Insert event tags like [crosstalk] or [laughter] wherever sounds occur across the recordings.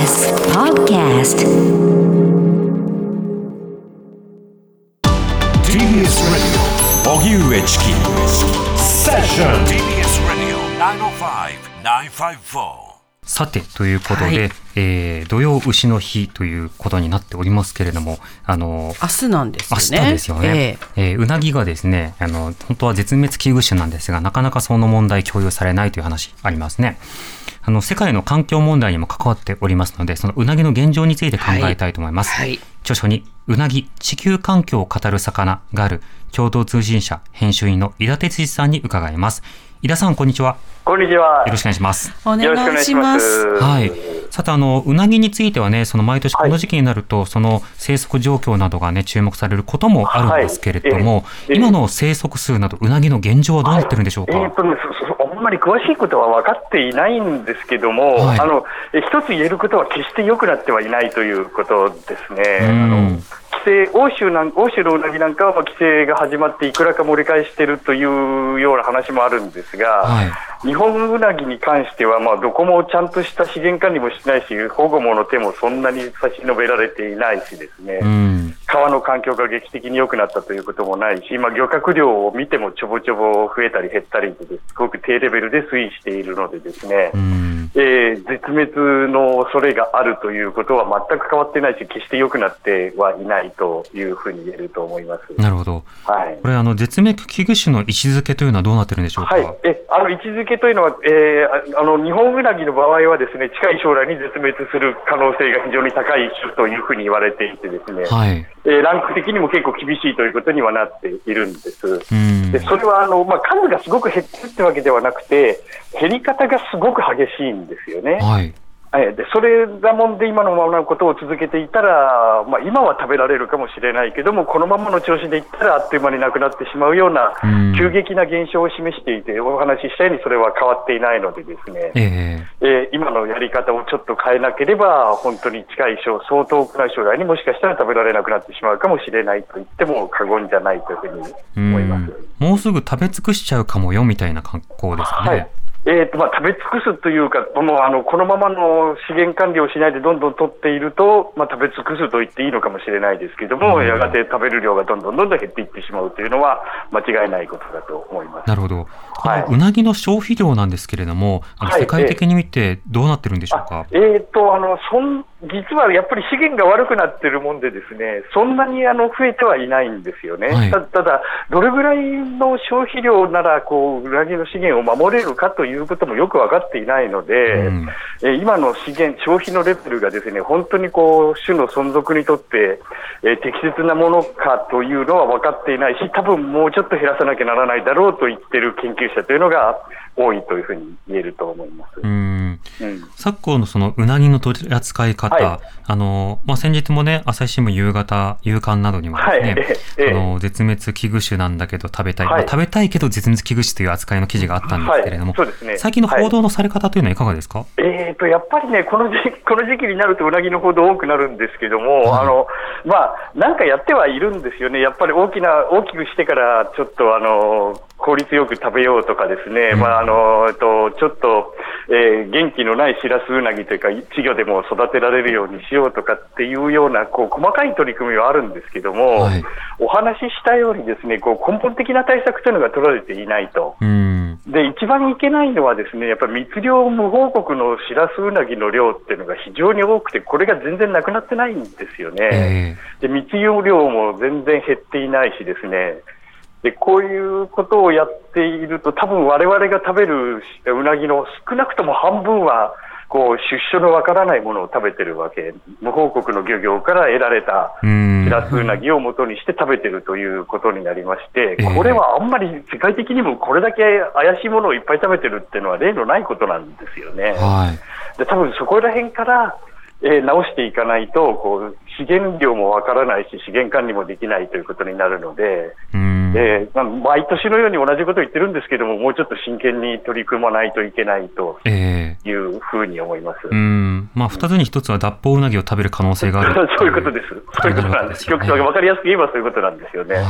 TBS Podcast TBS Radio 荻上チキセッション TBS Radio 905-954 さて、ということで、はい。えー土曜牛の日ということになっておりますけれども、あの、明日なんですね。日ですよね、えーうなぎがですねあの本当は絶滅危惧種なんですがなかなかその問題共有されないという話ありますね。あの世界の環境問題にも関わっておりますのでそのうなぎの現状について考えたいと思います、はい。はい著書にうなぎ地球環境を語る魚がある共同通信社編集員の井田哲司さんに伺います。井田さんこんにちはこんにちは。よろしくお願いしますお願いしまますす。はい。さて、あの、うなぎについてはね、その毎年この時期になると、その生息状況などがね、注目されることもあるんですけれども、はいええ今の生息数など、うなぎの現状はどうなってるんでしょうか？えーとね、あんまり詳しいことは分かっていないんですけども、はいあのえ一つ言えることは決して良くなってはいないということですね。制欧州なん欧州のうなぎなんかはまあ規制が始まっていくらか盛り返しているというような話もあるんですが、はい日本うなぎに関しては、まあ、どこもちゃんとした資源管理もしないし、保護もの手もそんなに差し伸べられていないしですね。うん。川の環境が劇的に良くなったということもないし、まあ、漁獲量を見てもちょぼちょぼ増えたり減ったりとです、すごく低レベルで推移しているのでですね、うん。えー絶滅の恐れがあるということは全く変わってないし、決して良くなってはいないというふうに言えると思います。なるほど。はいこれ、あの、絶滅危惧種の位置づけというのはどうなってるんでしょうか？はい、えあの位置づけというのは、えーああの日本ウナギの場合はですね近い将来に絶滅する可能性が非常に高い種というふうに言われていてですね、はい。えーランク的にも結構厳しいということにはなっているんです。うんで。それはあの、まあ、数がすごく減ってるってわけではなくて、減り方がすごく激しいんですよね。はい。ええでそれだもんで今のままのことを続けていたら、まあ、今は食べられるかもしれないけども、このままの調子でいったら、あっという間になくなってしまうようなうん急激な現象を示していて、お話ししたようにそれは変わっていないのでですね、えええー今のやり方をちょっと変えなければ、本当に近い将、相当ない将来にもしかしたら食べられなくなってしまうかもしれないと言っても過言じゃないというふうにうん思います。もうすぐ食べ尽くしちゃうかもよみたいな格好ですかね。はいえーとまあ、食べ尽くすというか、もうあのこのままの資源管理をしないでどんどん取っていると、まあ、食べ尽くすと言っていいのかもしれないですけども、うんやがて食べる量がどんどんどんどん減っていってしまうというのは、間違いないことだと思います。なるほど。こはいのうなぎの消費量なんですけれども、はい世界的に見てどうなってるんでしょうか？えーとあのそん実はやっぱり資源が悪くなってるもんで、ですねそんなにあの増えてはいないんですよね、はいたただ、どれぐらいの消費量ならこう、うなぎの資源を守れるかということもよく分かっていないので、うん。えー今の資源、消費のレベルがですね本当にこう種の存続にとって、えー適切なものかというのは分かっていないし、多分もうちょっと減らさなきゃならないだろうと言ってる研究者というのが多いというふうに言えると思います。うん。うん。昨今のそのうなぎの取り扱い方、はい。あの、まあ、先日もね、朝日新聞夕方、夕刊などにもですね、はい。ええあの、絶滅危惧種なんだけど食べたい、はい。まあ食べたいけど絶滅危惧種という扱いの記事があったんですけれども、はいそうですね。最近の報道のされ方というのはいかがですか、えー、とやっぱりね、この時 [laughs] この時期になるとうなぎの報道多くなるんですけども、はい。あのまあ、なんかやってはいるんですよね、やっぱり大きな大きくしてから、ちょっとあの効率よく食べようとかですね、うんまああのえっと、ちょっと、えー元気のないしらすうなぎというか、稚魚でも育てられるようにしようとかっていうようなこう細かい取り組みはあるんですけども、はいお話ししたようにですねこう根本的な対策というのが取られていないと。うん。で一番いけないのは、ですねやっぱり密漁無報告のシラスウナギの量っていうのが非常に多くて、これが全然なくなってないんですよね。えで密漁量も全然減っていないしですね。でこういうことをやっていると、多分我々が食べるうなぎの少なくとも半分は、こう出所のわからないものを食べてるわけ、無報告の漁業から得られたえうん。シラスウナギを元にして食べてるということになりましてええ、これはあんまり世界的にもこれだけ怪しいものをいっぱい食べてるっていうのは例のないことなんですよね。はい。で多分そこら辺から、えー直していかないとこう、資源量もわからないし、資源管理もできないということになるので、うん。えーまあ毎年のように同じことを言ってるんですけども、もうちょっと真剣に取り組まないといけないとええいうふうに思います。うん。まあ、二つに一つは脱法うなぎを食べる可能性がある [laughs] そういうことです。そういうことなんです。極端わかりやすく言えばそういうことなんですよね。はいえ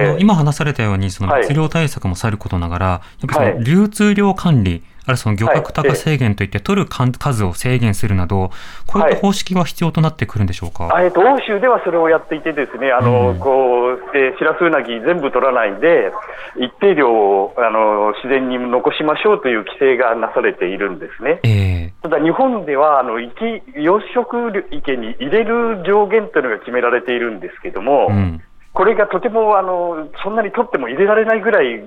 えこの今話されたように、そのはい密漁対策もさることながら、やっぱり流通量管理、あるいはその漁獲高制限といって、取る数を制限するなど、こういった方式が必要となってくるんでしょうか？えっと、欧州ではそれをやっていてですね、あの、うん、こう、えー、シラスウナギ全部取らないで、一定量を、あの、自然に残しましょうという規制がなされているんですね。えー、ただ、日本では、あの、池、養殖池に入れる上限というのが決められているんですけども、うんこれがとてもあのそんなに取っても入れられないぐらい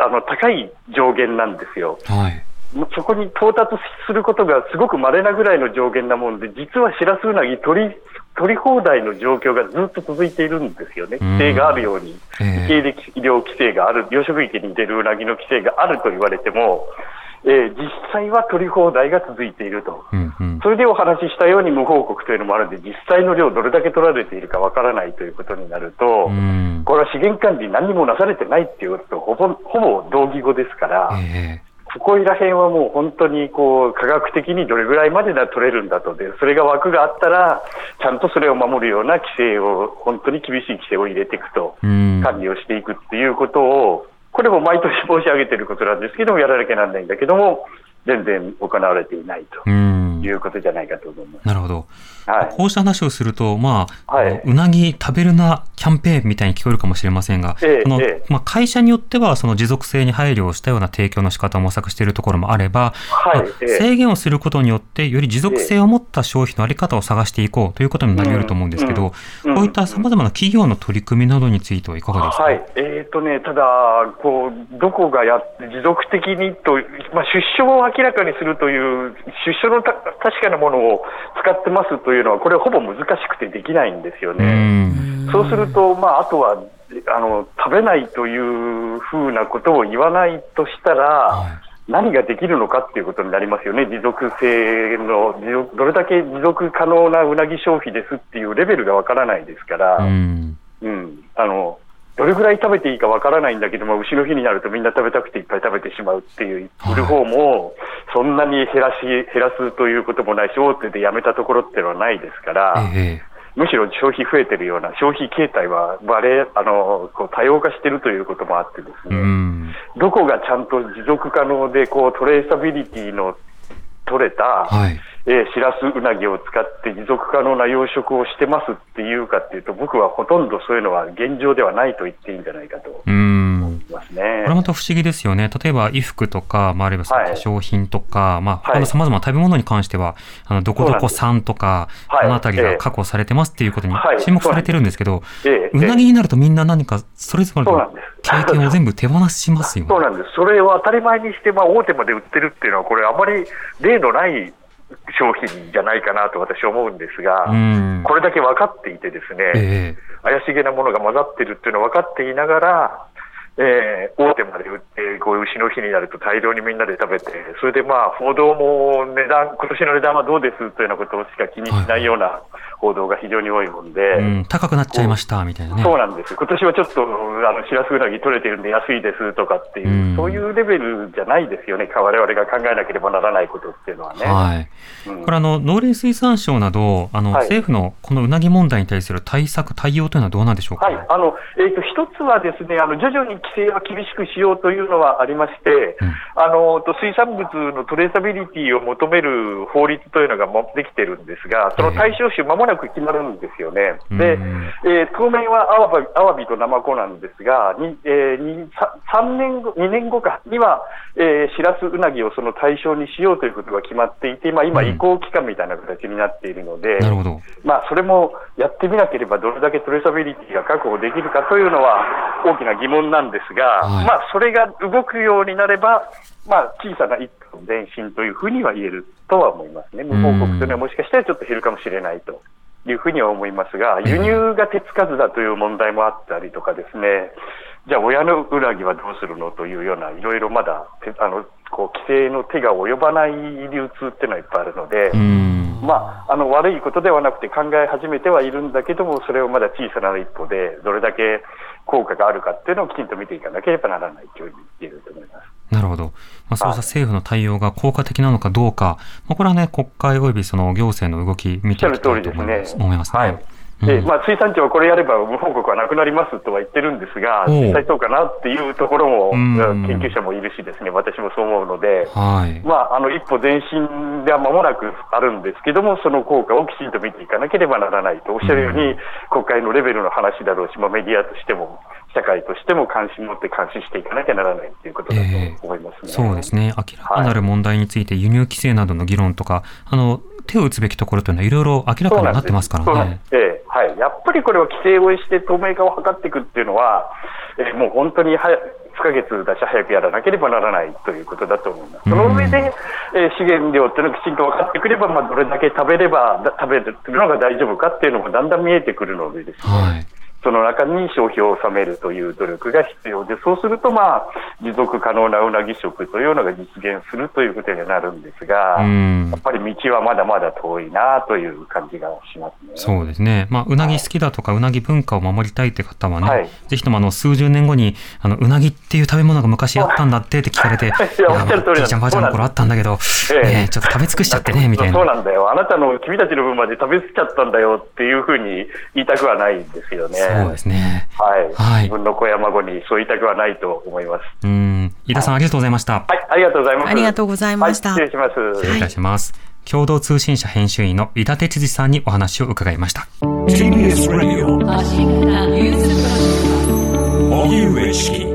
あの高い上限なんですよ。はいそこに到達することがすごく稀なぐらいの上限なもんで、実はシラスウナギ取り取り放題の状況がずっと続いているんですよね、規制があるように、受け入れ医療規制がある、養殖池に出るウナギの規制があると言われても、えー、実際は取り放題が続いていると、うんうん、それでお話ししたように無報告というのもあるので、実際の量、どれだけ取られているかわからないということになると、うん、これは資源管理、何もなされてないっていうこととほぼほぼ同義語ですから。えーそこら辺はもう本当にこう科学的にどれぐらいまでが取れるんだと。で、それが枠があったら、ちゃんとそれを守るような規制を、本当に厳しい規制を入れていくと、管理をしていくっていうことを、これも毎年申し上げていることなんですけども、やらなきゃなんないんだけども、全然行われていないということじゃないかと思います。なるほど。はい、こうした話をすると、まあ、はい、うなぎ食べるなキャンペーンみたいに聞こえるかもしれませんが、ええのまあ、会社によってはその持続性に配慮をしたような提供の仕方を模索しているところもあれば、はいまあ、制限をすることによって、より持続性を持った消費のあり方を探していこうということになり得ると思うんですけど、うんうん、こういったさまざまな企業の取り組みなどについてはいかがですか、はい。えーとね、ただこう、どこがや持続的にと、まあ、出生を明らかにするという、出生の確かなものを使ってますというのは、これ、ほぼ難しくてできないんですよね。そうすると、まあ、あとはあの食べないというふうなことを言わないとしたら、はい、何ができるのかっていうことになりますよね、持続性の、どれだけ持続可能なうなぎ消費ですっていうレベルがわからないですから、うん、うん、あのどれぐらい食べていいかわからないんだけども、牛の日になるとみんな食べたくていっぱい食べてしまうっていう、売る方も、そんなに減らし、減らすということもないし、大手でやめたところっていうのはないですから、ええ。むしろ消費増えてるような、消費形態はバレあのこう多様化してるということもあってですね、どこがちゃんと持続可能でこうトレーサビリティの取れた、はい、えー、シラスウナギを使って持続可能な養殖をしてますっていうかっていうと、僕はほとんどそういうのは現状ではないと言っていいんじゃないかと。ますね。これまた不思議ですよね。例えば衣服とか、まあ、あるいは化粧品とか、はい、まあ、他の様々な食べ物に関しては、あの、どこどこ産とか、あのあたりが確保されてますっていうことに注目されてるんですけど、うなぎになるとみんな何かそれぞれの経験を全部手放しますよね。そうなんです。それを当たり前にして、まあ、大手まで売ってるっていうのは、これあまり例のない商品じゃないかなと私は思うんですが、これだけ分かっていてですね、えー、怪しげなものが混ざってるっていうのは分かっていながら、えー、大手まで売って、こういう牛の日になると大量にみんなで食べて、それでまあ報道も値段、今年の値段はどうですというようなことしか気にしないような報道が非常に多いもんで、うん、高くなっちゃいましたみたいなね。そうなんです。今年はちょっと、あの、しらすうなぎ取れてるんで安いですとかっていう、うん、そういうレベルじゃないですよね。我々が考えなければならないことっていうのはね。はい。うん、これあの、農林水産省など、あの、はい、政府のこのうなぎ問題に対する対策、対応というのはどうなんでしょうか？はい。あの、えっ、ー、と、一つはですね、あの、徐々に規制は厳しくしようというのはありまして、あの、水産物のトレーサビリティを求める法律というのができてるんですが、その対象種、まもなく決まるんですよね。で、えー、当面はアワビアワビとナマコなんですが、にえー、3年後、2年後かには、えー、シラスウナギをその対象にしようということが決まっていて、まあ、今、移行期間みたいな形になっているので、うん、まあ、それもやってみなければ、どれだけトレーサビリティが確保できるかというのは大きな疑問なんですが、はい、まあ、それが動くようになれば、まあ、小さな一歩の前進というふうには言えるとは思いますね。無報告というのはもしかしたらちょっと減るかもしれないと。いうふうには思いますが、輸入が手つかずだという問題もあったりとかですね、じゃあ親の裏木はどうするのというような、いろいろまだあのこう規制の手が及ばない流通っていうのはいっぱいあるので、まあ、あの悪いことではなくて考え始めてはいるんだけども、それをまだ小さな一歩で、どれだけ効果があるかっていうのをきちんと見ていかなければならないという言えると思います。なるほど。まあ、そうした政府の対応が効果的なのかどうか、まあ、これはね、国会及びその行政の動き見ていきたいと思います。ね、思いますね。はいでまあ、水産庁はこれやれば無報告はなくなりますとは言ってるんですが、実際そうかなっていうところも、うん。研究者もいるしですね、私もそう思うので、はい。まあ、あの一歩前進では間もなくあるんですけども、その効果をきちんと見ていかなければならないと、おっしゃるように、国会のレベルの話だろうし、まあ、メディアとしても、社会としても関心持って監視していかなきゃならないということだと思いますね。そうですね。明らかなる問題について輸入規制などの議論とか、あの、手を打つべきところというのはいろいろ明らかになってますからそうなんでね。す。ええはい、やっぱりこれは規制をして透明化を図っていくっていうのは、ええもう本当には不可欠だし、早くやらなければならないということだと思います。その上で、ええ資源量っていうのがきちんと分かってくれば、まあ、どれだけ食べれば、だ食べるのが大丈夫かっていうのもだんだん見えてくるのでですね。はい。その中に消費を収めるという努力が必要で、そうすると、まあ、持続可能なうなぎ食というのが実現するということになるんですが、うんやっぱり道はまだまだ遠いなという感じがしますね。そうですね。まあ、うなぎ好きだとか、うなぎ文化を守りたいって方はね、はいぜひともあの、数十年後に、あの、うなぎっていう食べ物が昔あったんだってって聞かれて、[laughs] いやおっしゃる通りじいちゃんばあちゃんの頃あったんだけど、ええちょっと食べ尽くしちゃってね、みたいな。そうなんだよ。あなたの、君たちの分まで食べ過ぎちゃったんだよっていうふうに言いたくはないんですよね。そうですね。はい。はい自分の子や孫にそう言いたくはないと思います。うん。飯田さん、ありがとうございました。はい、ありがとうございます。ありがとうございましたはい、失礼します。失礼いたします。共同通信社編集員の飯田哲司さんにお話を伺いました。TBS Radio 荻上チキ